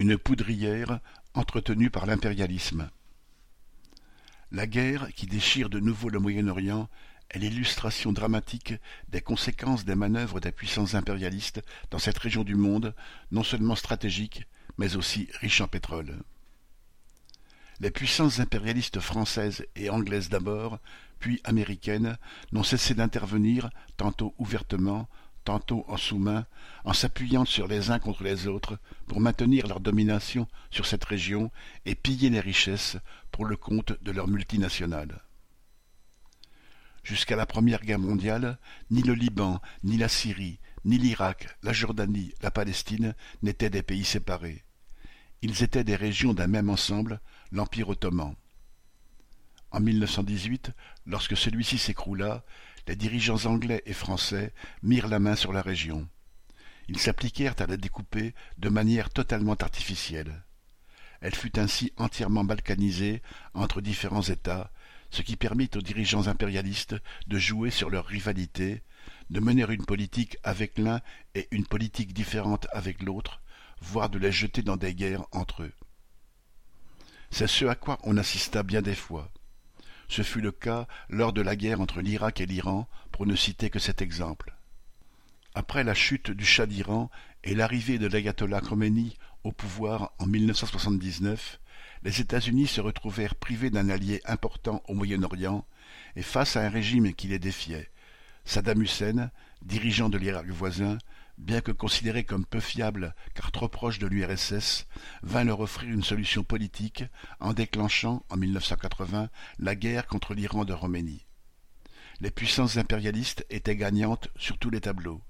une poudrière entretenue par l'impérialisme. La guerre qui déchire de nouveau le Moyen-Orient est l'illustration dramatique des conséquences des manœuvres des puissances impérialistes dans cette région du monde, non seulement stratégique, mais aussi riche en pétrole. Les puissances impérialistes françaises et anglaises d'abord, puis américaines, n'ont cessé d'intervenir, tantôt ouvertement, en sous-main, en s'appuyant sur les uns contre les autres pour maintenir leur domination sur cette région et piller les richesses pour le compte de leurs multinationales. Jusqu'à la Première Guerre mondiale, ni le Liban, ni la Syrie, ni l'Irak, la Jordanie, la Palestine n'étaient des pays séparés. Ils étaient des régions d'un même ensemble, l'Empire ottoman. En 1918, lorsque celui-ci s'écroula, les dirigeants anglais et français mirent la main sur la région. Ils s'appliquèrent à la découper de manière totalement artificielle. Elle fut ainsi entièrement balkanisée entre différents États, ce qui permit aux dirigeants impérialistes de jouer sur leur rivalité, de mener une politique avec l'un et une politique différente avec l'autre, voire de les jeter dans des guerres entre eux. C'est ce à quoi on assista bien des fois. Ce fut le cas lors de la guerre entre l'Irak et l'Iran, pour ne citer que cet exemple. Après la chute du Shah d'Iran et l'arrivée de l'ayatollah Khomeini au pouvoir en 1979, les États-Unis se retrouvèrent privés d'un allié important au Moyen-Orient et face à un régime qui les défiait. Saddam Hussein, dirigeant de l'Irak voisin, bien que considéré comme peu fiable car trop proche de l'URSS, vint leur offrir une solution politique en déclenchant, en 1980, la guerre contre l'Iran de Roménie. Les puissances impérialistes étaient gagnantes sur tous les tableaux.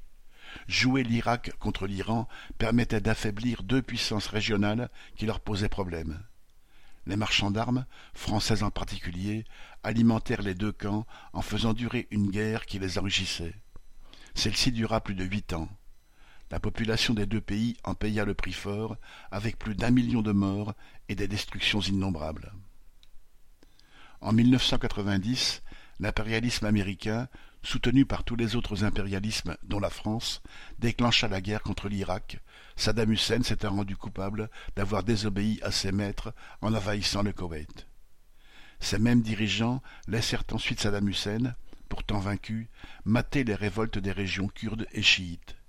Jouer l'Irak contre l'Iran permettait d'affaiblir deux puissances régionales qui leur posaient problème. Les marchands d'armes, français en particulier, alimentèrent les deux camps en faisant durer une guerre qui les enrichissait. Celle-ci dura plus de huit ans. La population des deux pays en paya le prix fort, avec plus d'un million de morts et des destructions innombrables. En 1990, l'impérialisme américain, soutenu par tous les autres impérialismes, dont la France, déclencha la guerre contre l'Irak. Saddam Hussein s'était rendu coupable d'avoir désobéi à ses maîtres en envahissant le Koweït. Ces mêmes dirigeants laissèrent ensuite Saddam Hussein, pourtant vaincu, mater les révoltes des régions kurdes et chiites.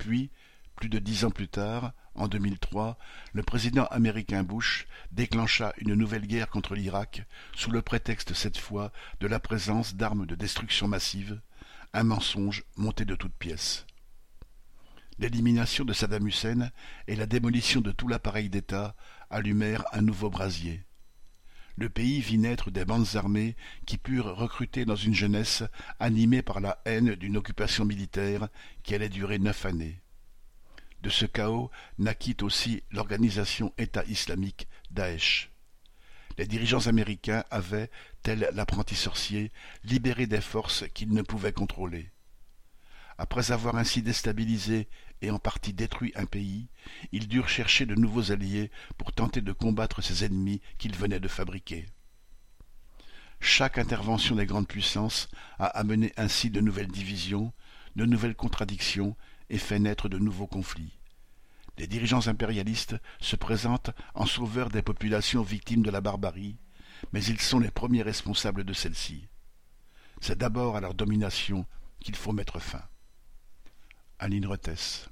Puis, plus de dix ans plus tard, en 2003, le président américain Bush déclencha une nouvelle guerre contre l'Irak sous le prétexte cette fois de la présence d'armes de destruction massive, un mensonge monté de toutes pièces. L'élimination de Saddam Hussein et la démolition de tout l'appareil d'État allumèrent un nouveau brasier. Le pays vit naître des bandes armées qui purent recruter dans une jeunesse animée par la haine d'une occupation militaire qui allait durer neuf années. De ce chaos naquit aussi l'organisation État islamique Daesh. Les dirigeants américains avaient, tel l'apprenti sorcier, libéré des forces qu'ils ne pouvaient contrôler. Après avoir ainsi déstabilisé et en partie détruit un pays, ils durent chercher de nouveaux alliés pour tenter de combattre ces ennemis qu'ils venaient de fabriquer. Chaque intervention des grandes puissances a amené ainsi de nouvelles divisions, de nouvelles contradictions et fait naître de nouveaux conflits. Les dirigeants impérialistes se présentent en sauveurs des populations victimes de la barbarie, mais ils sont les premiers responsables de celle-ci. C'est d'abord à leur domination qu'il faut mettre fin. Aline Rethès